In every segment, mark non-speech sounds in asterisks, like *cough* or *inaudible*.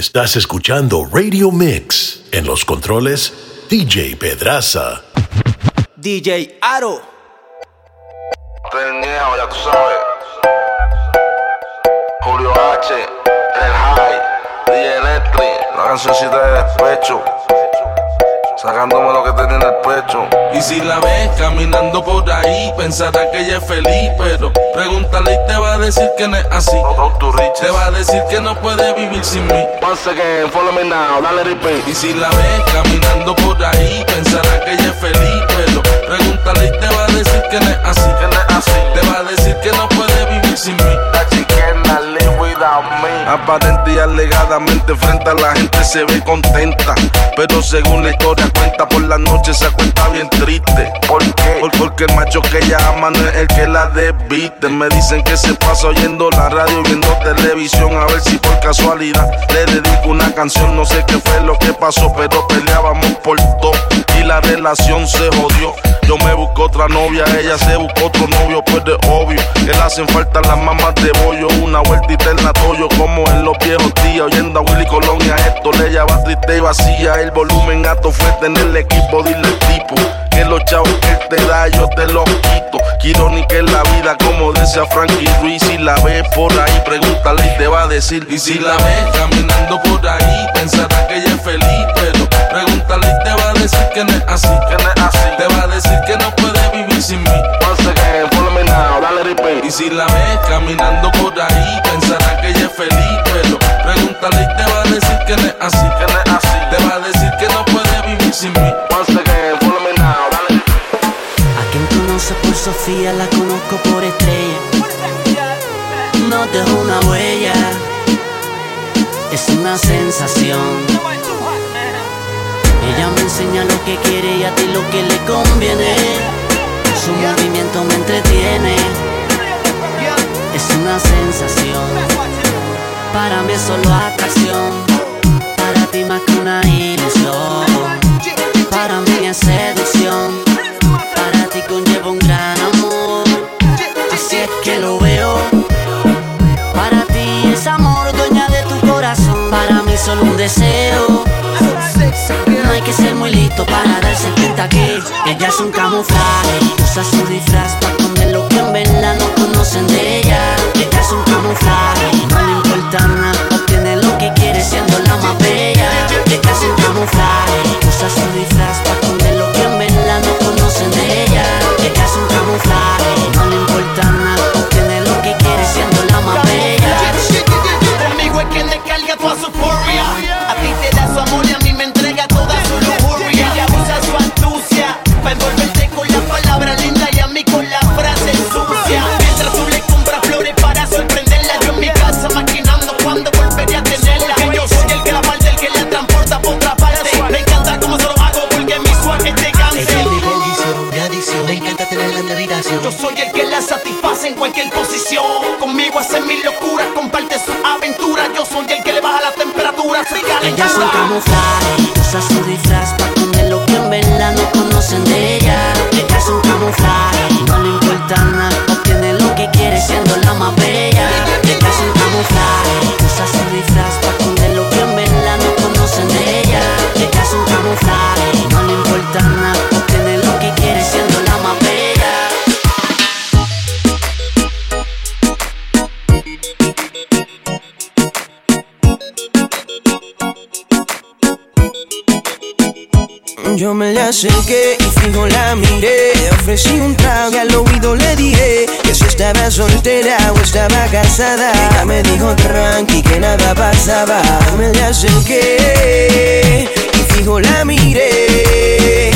Estás escuchando Radio Mix. En los controles, DJ Pedraza. DJ Aro. Tenía, ya tú sabes. Julio H, El High, DJ Electric, la cancioncita de despecho. Sacándome lo que tenía en el pecho. Y si la ves caminando por ahí, pensará que ella es feliz. Pero pregúntale y te va a decir que no es así. Te va a decir que no puede vivir sin mí. Once again, follow me now, dale repeat. Y si la ves caminando por ahí, pensará que ella es feliz. Pero pregúntale y te va a decir que no es así. Que no es así. Te va a decir que no puede vivir sin mí. That she Aparente y alegadamente frente a la gente se ve contenta. Pero según la historia cuenta, por la noche se cuenta bien triste. ¿Por qué? Por- porque el macho que ella ama no es el que la desviste. Me dicen que se pasa oyendo la radio, viendo televisión. A ver si por casualidad le dedico una canción. No sé qué fue lo que pasó, pero peleábamos por todo. Y la relación se jodió. Yo me busco otra novia, ella se buscó otro novio, pues de obvio que le hacen falta las mamás de bollo. Una vueltita en la toyo, como en los viejos días. Oyendo a Willy Colón y esto le lleva triste y vacía. El volumen alto fue tener el equipo, dile tipo que los chavos que te da yo te los quito. Que irónica es la vida, como decía Frankie Ruiz. Si la ves por ahí, pregúntale y te va a decir. Y si la ves caminando por ahí, pensará que ella es feliz. Pero pregúntale y te va a decir que no es así. Que no es así. Te va a decir que no puede vivir sin mí. Once again, follow me now, dale repeat. Y si la ves caminando por ahí, pensará que ella es feliz. Pero pregúntale y te va a decir que no es así. Que no es así. Te va a decir que no puede vivir sin mí. Once again, follow me now, dale repeat. A quien conoce por Sofía la conozco por estrella. No dejo una huella. Es una sensación. Ella me enseña lo que quiere y a ti lo que le conviene. Su movimiento me entretiene. Es una sensación. Para mí es solo atracción. Usa su la satisface en cualquier posición. Conmigo hace mil locuras, comparte su aventura. Yo soy el que le baja la temperatura. Se Ella es un camuflaje, usa su disfraz para esconder lo que en verdad no conocen de. Ella Acerqué y fijo la miré. Ofrecí un trago y al oído le dije que si estaba soltera o estaba casada. Ella me dijo tranqui que nada pasaba. Me le acerqué y fijo la miré.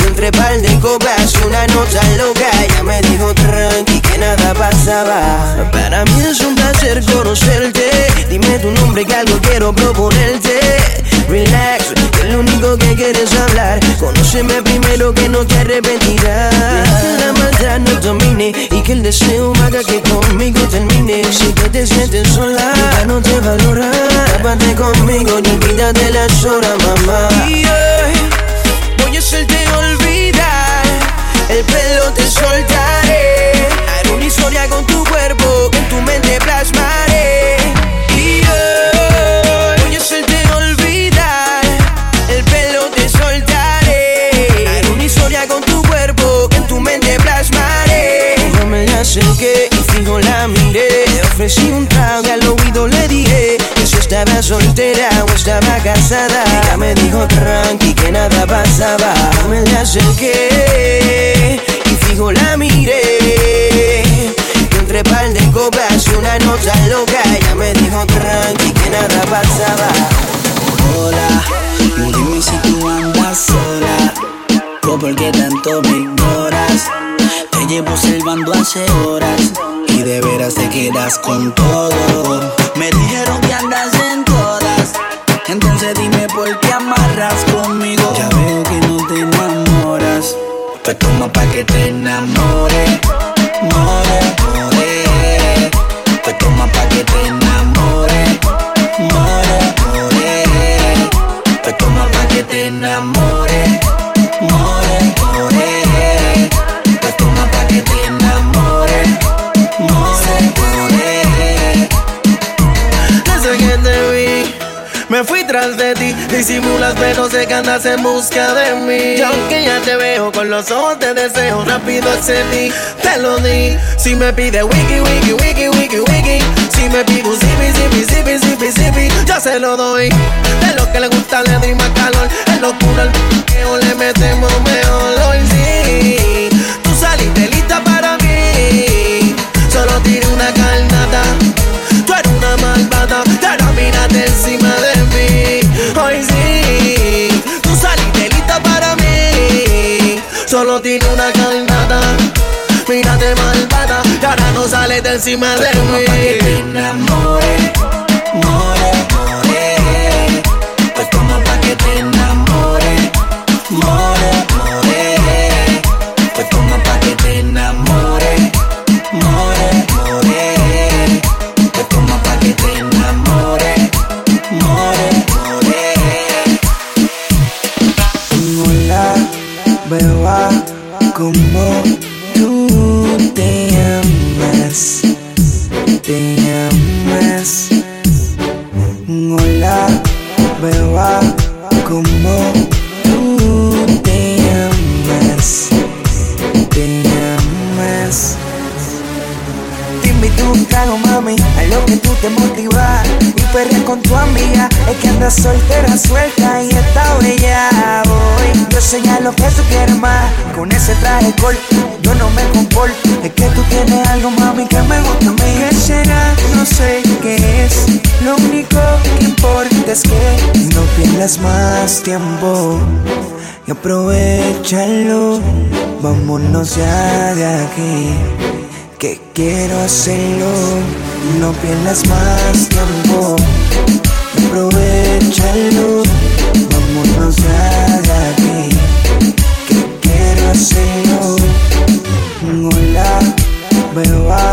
Y entre par de copas una nota loca. Ella me dijo tranqui que nada pasaba. Para mí es un placer conocerte. Dime tu nombre que algo quiero proponerte. Relax, que lo único que quieres hablar. Conóceme primero que no te arrepentirás. La maldad no domine y que el deseo haga que conmigo termine. Si que te sientes sola, ya no te valora. Tápate conmigo y olvídate las horas, mamá. Y acerqué y fijo la miré. Ofrecí un trago y al oído le dije que si estaba soltera o estaba casada. Ella me dijo tranqui que nada pasaba. Me le acerqué y fijo la miré. Y entre par de copas y una nota loca, ella me dijo tranqui que nada pasaba. Hola, dime si tú andas sola. ¿O por qué tanto me ignoras? Llevo observando hace horas y de veras te quedas con todo. Me dijeron que andas en todas, entonces dime por qué amarras conmigo. Ya veo que no te enamoras, pues toma pa' que te enamore, pero sé que andas en busca de mí. Y aunque ya te veo con los ojos de deseo, rápido accedí, te lo di. Si me pide wiki, wiki, wiki, wiki, wiki. Si me pide un zipi, zipi, zipi, zipi, yo se lo doy. De lo que le gusta le doy más calor. Es locura el o le metemos mejor. Hoy sí, de encima de Toma pa' que te mí. Que no pierdas más tiempo y aprovechalo. Vámonos ya de aquí que quiero hacerlo. No pierdas más tiempo, aprovechalo. Vámonos ya de aquí, que quiero hacerlo. Hola, beba,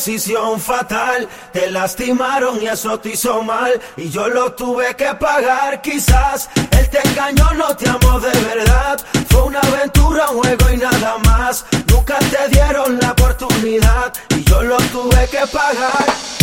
decisión fatal. Te lastimaron y eso te hizo mal. Y yo lo tuve que pagar. Quizás él te engañó, no te amó de verdad. Fue una aventura, un juego y nada más. Nunca te dieron la oportunidad. Y yo lo tuve que pagar.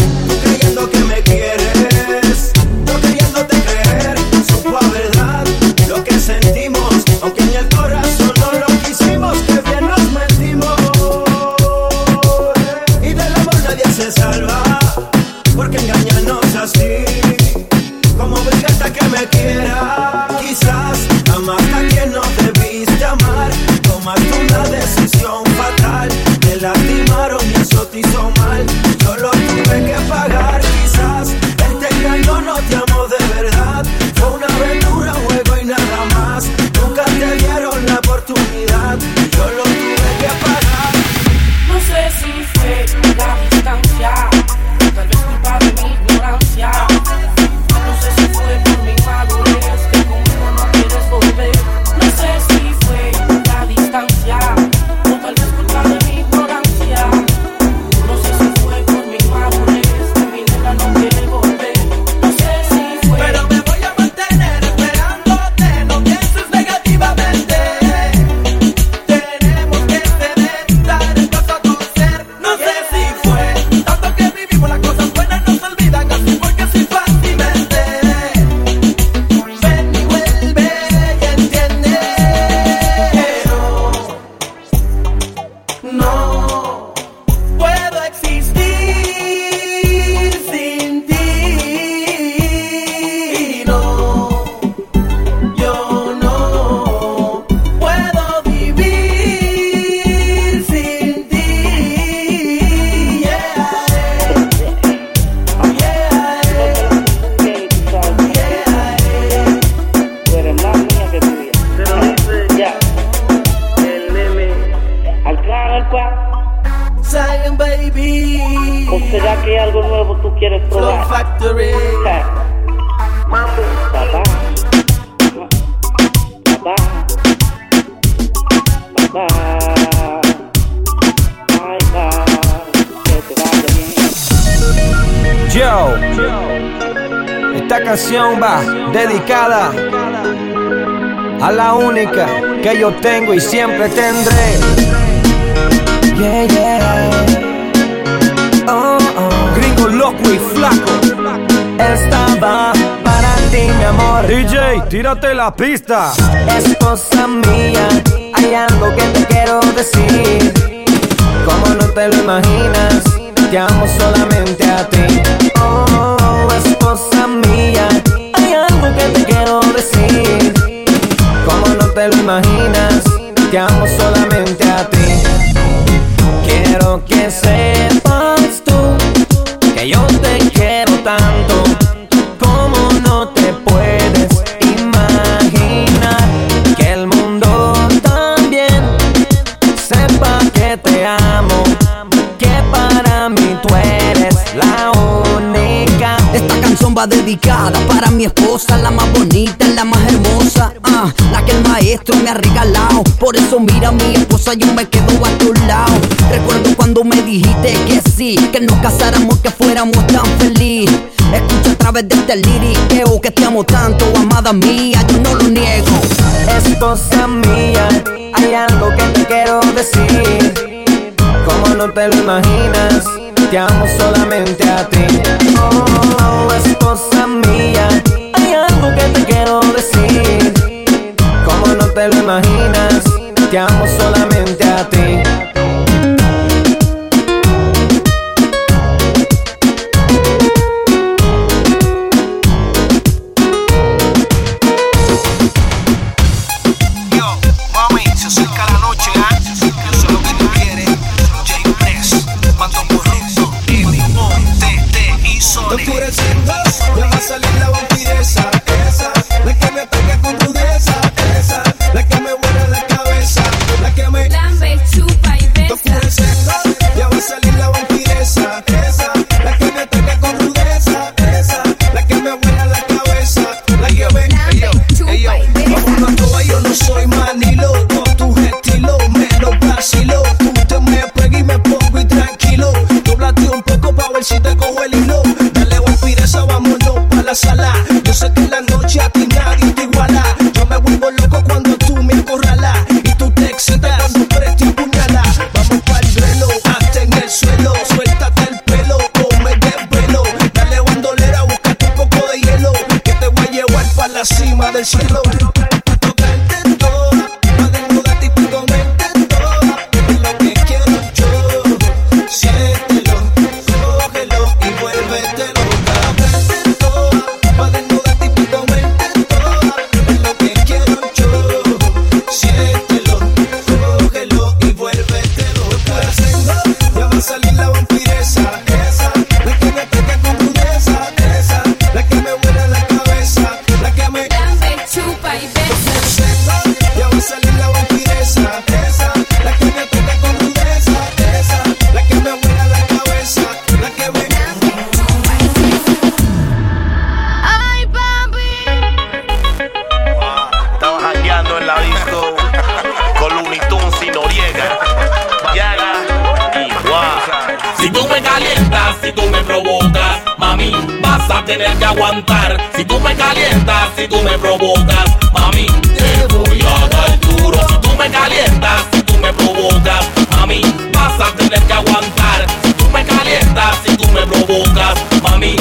Tengo y siempre tendré. Yeah, yeah. Oh, oh. Gringo loco y flaco. Esta va para ti, mi amor. DJ, tírate la pista. Esposa mía, hay algo que te quiero decir. Como no te lo imaginas, te amo solamente a ti. Oh, esposa mía, hay algo que te quiero decir. Te lo imaginas, te amo solamente a ti. Quiero que sepas tú que yo te quiero tanto. Dedicada para mi esposa, la más bonita, la más hermosa, ah, la que el maestro me ha regalado. Por eso mira mi esposa, yo me quedo a tu lado. Recuerdo cuando me dijiste que sí, que nos casáramos, que fuéramos tan feliz. Escucha a través de este liriqueo que te amo tanto, amada mía, yo no lo niego. Esposa mía, hay algo que te quiero decir. Como no te lo imaginas, te amo solamente a ti. Oh, esposa mía, hay algo que te quiero decir. Como no te lo imaginas, te amo solamente a ti. partida la ha visto con Looney Tunes y Noriega. Yaga y Guau. Si tú me calientas, si tú me provocas, mami, vas a tener que aguantar. Si tú me calientas, si tú me provocas, mami, te voy a dar duro. Si tú me calientas, si tú me provocas, mami, vas a tener que aguantar. Si tú me calientas, si tú me provocas, mami,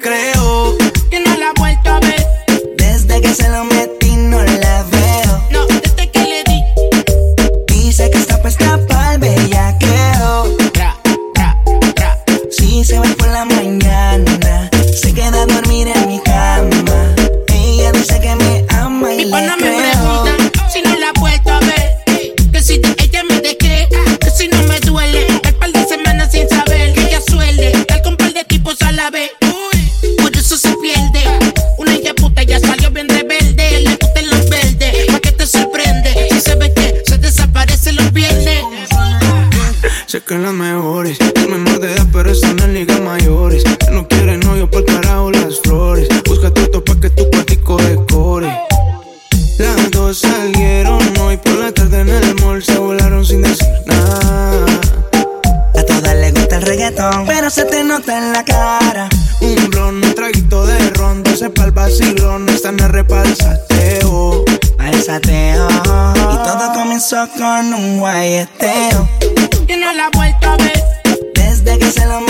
crees. Todo comenzó con un guayeteo. Y no la he vuelto a ver. Desde que se lo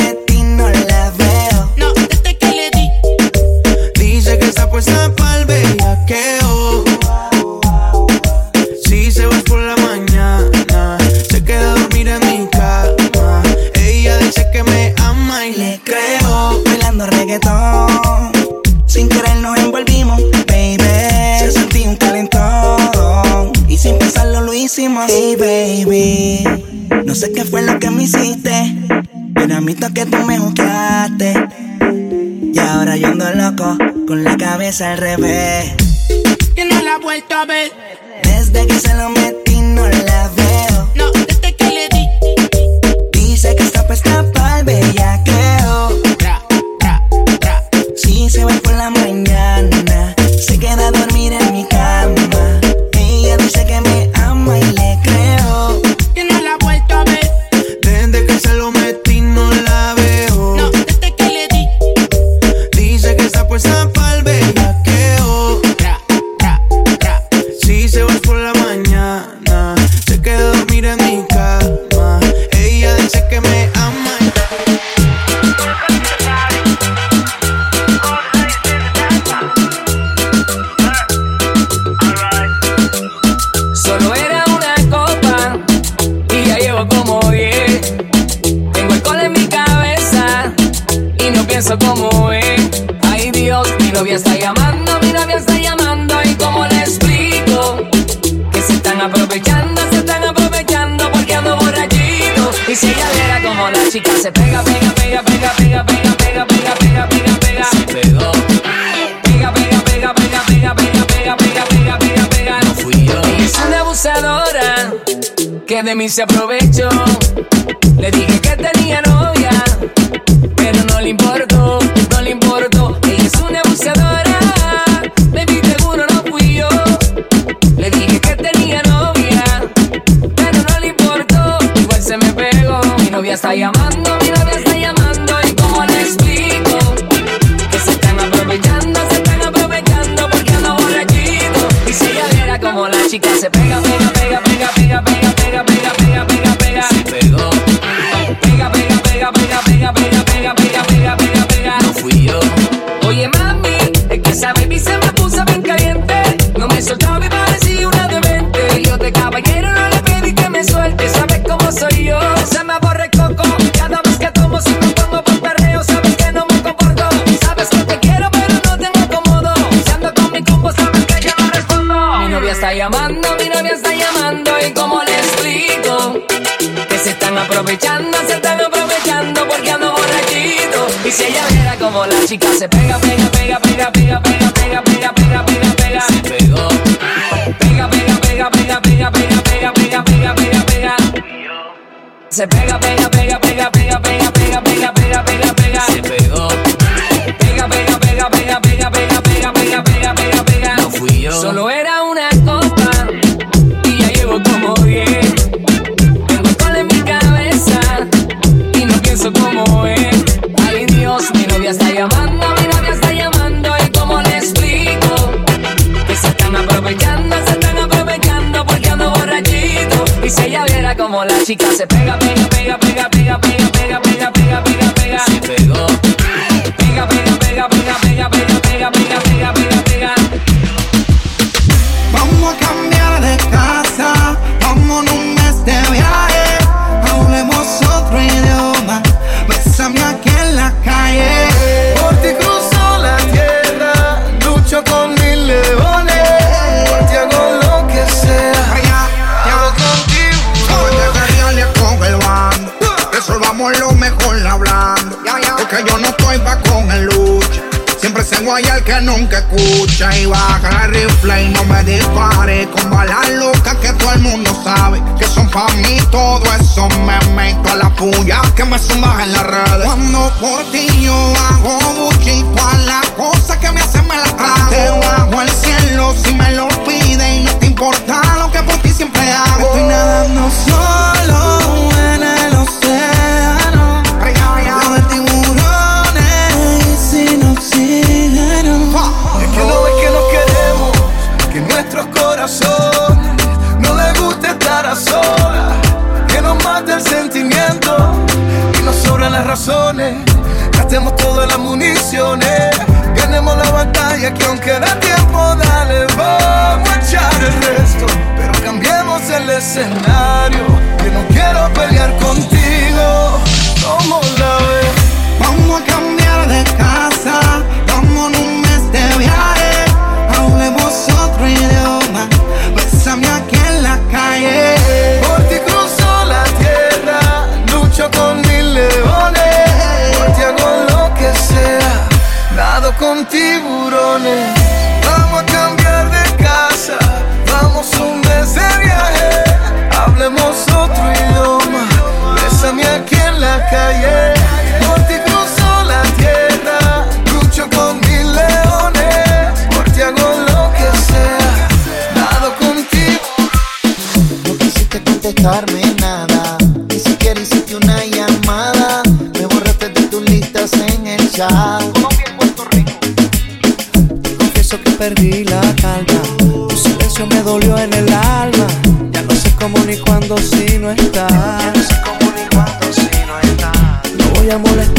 hicimos. Hey baby, no sé qué fue lo que me hiciste, pero admito que tú me juzgaste. Y ahora yo ando loco, con la cabeza al revés. Que no la he vuelto a ver. Desde que se lo metí no la veo. No, desde que le di. Dice que está para escapar, bella que. se aprovechó. Le dije que tenía novia, pero no le importó, no le importó. Ella es una abusadora, baby, seguro no fui yo. Le dije que tenía novia, pero no le importó. Igual se me pegó, mi novia está llamando, mi novia está llamando. ¿Y cómo le explico? Que se están aprovechando, se están aprovechando porque ando borrachito. Y si ella viera como la chica se pega. she gossip. música se pega escucha y baja el rifle y no me dispare. Con balas locas que todo el mundo sabe que son pa' mí todo eso me meto a la puya que me suman en las redes. Cuando por ti yo hago buchito a las cosas que me hacen me las trago te bajo el cielo si me lo pide y no te importa lo que por ti siempre hago. Estoy nadando escenario, que no quiero pelear contigo. ¿Cómo la ves? Vamos a cambiar de casa, vamos un mes de viaje. Hablemos otro idioma, bésame aquí en la calle. Por ti cruzo la tierra, lucho con mil leones. Por ti hago lo que sea, nado con tiburones. Vamos a cambiar de casa, vamos un mes de viaje. Hablemos otro idioma, bésame aquí en la calle. Por ti cruzo la tierra, lucho con mil leones. Por ti hago lo que sea, nado contigo. No quisiste contestarme nada, ni siquiera hiciste una llamada. Me borraste de tus listas en el chat. Confieso que perdí la me dolió en el alma. Ya no sé cómo ni cuándo si no estás. Ya no sé cómo ni cuándo si no estás. No voy a molestarte,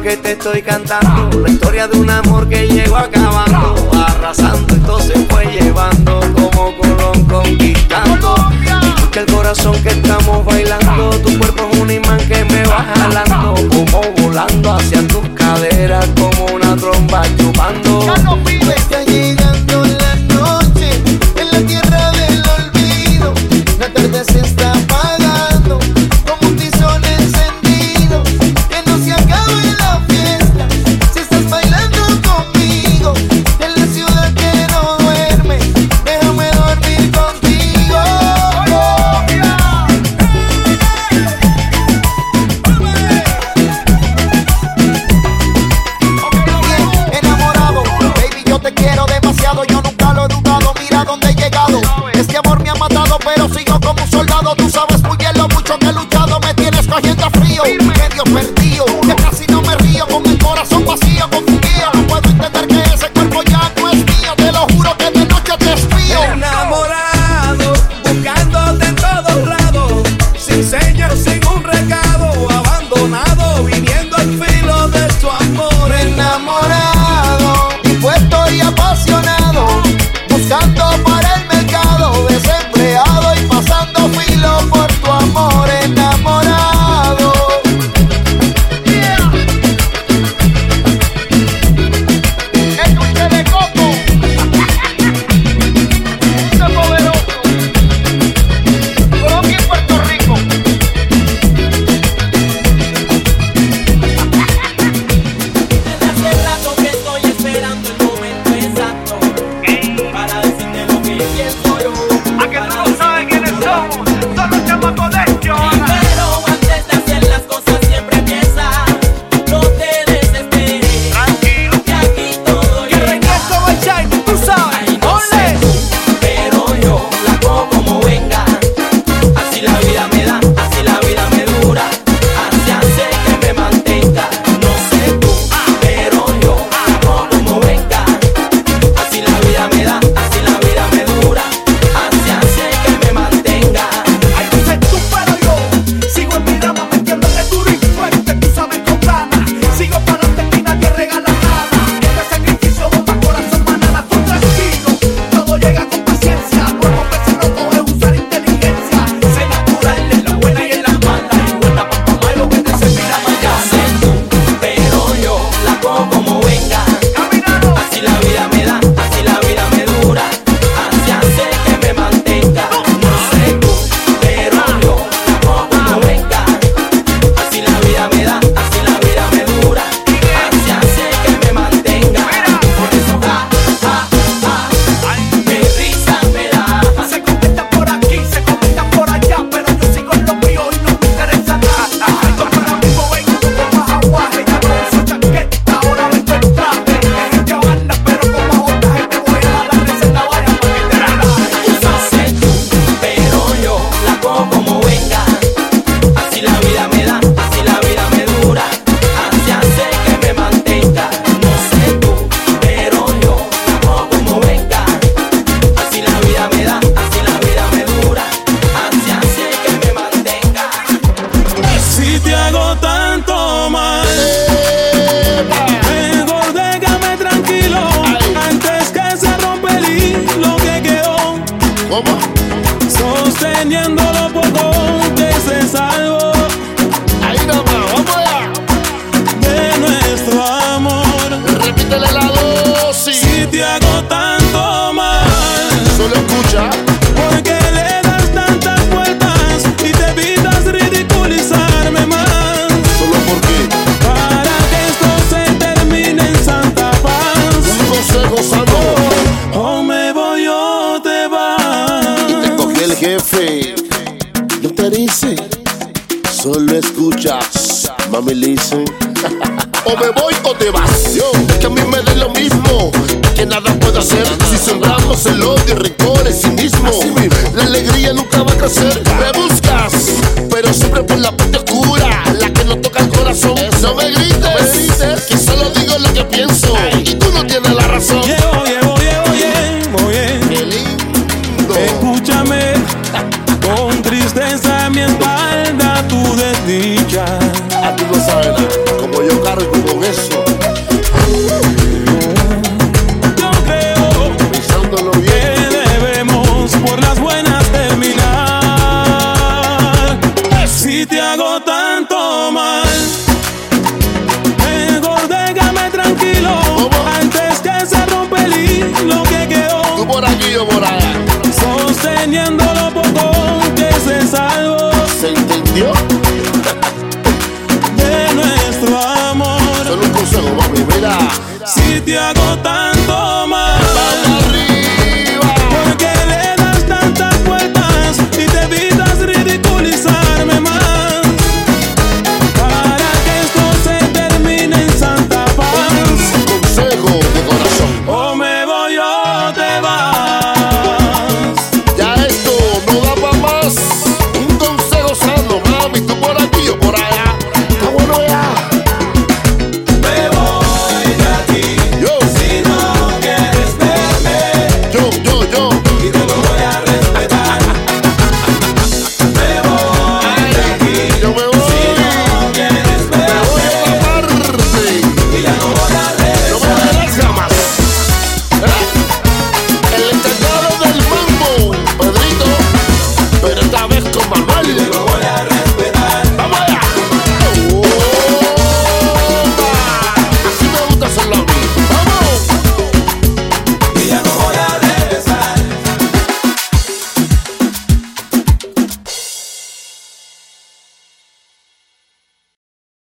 Nueva York que te estoy cantando. La historia de un amor que llegó acabando. Arrasando, esto se fue llevando. Como Colón conquistando. Escucha el corazón que estamos bailando. Tu cuerpo es un imán que me va jalando. Como volando hacia tus caderas. Como una tromba chupando. Está llegando la *laughs* O me voy o te vas. Yo, que a mí me dé lo mismo. Que nada puedo hacer si sembramos el odio, rencor, el cinismo. La alegría nunca va a crecer. Me buscas, pero siempre por la parte oscura. La que no toca el corazón. No me grites, que solo digo lo que pienso. te agotan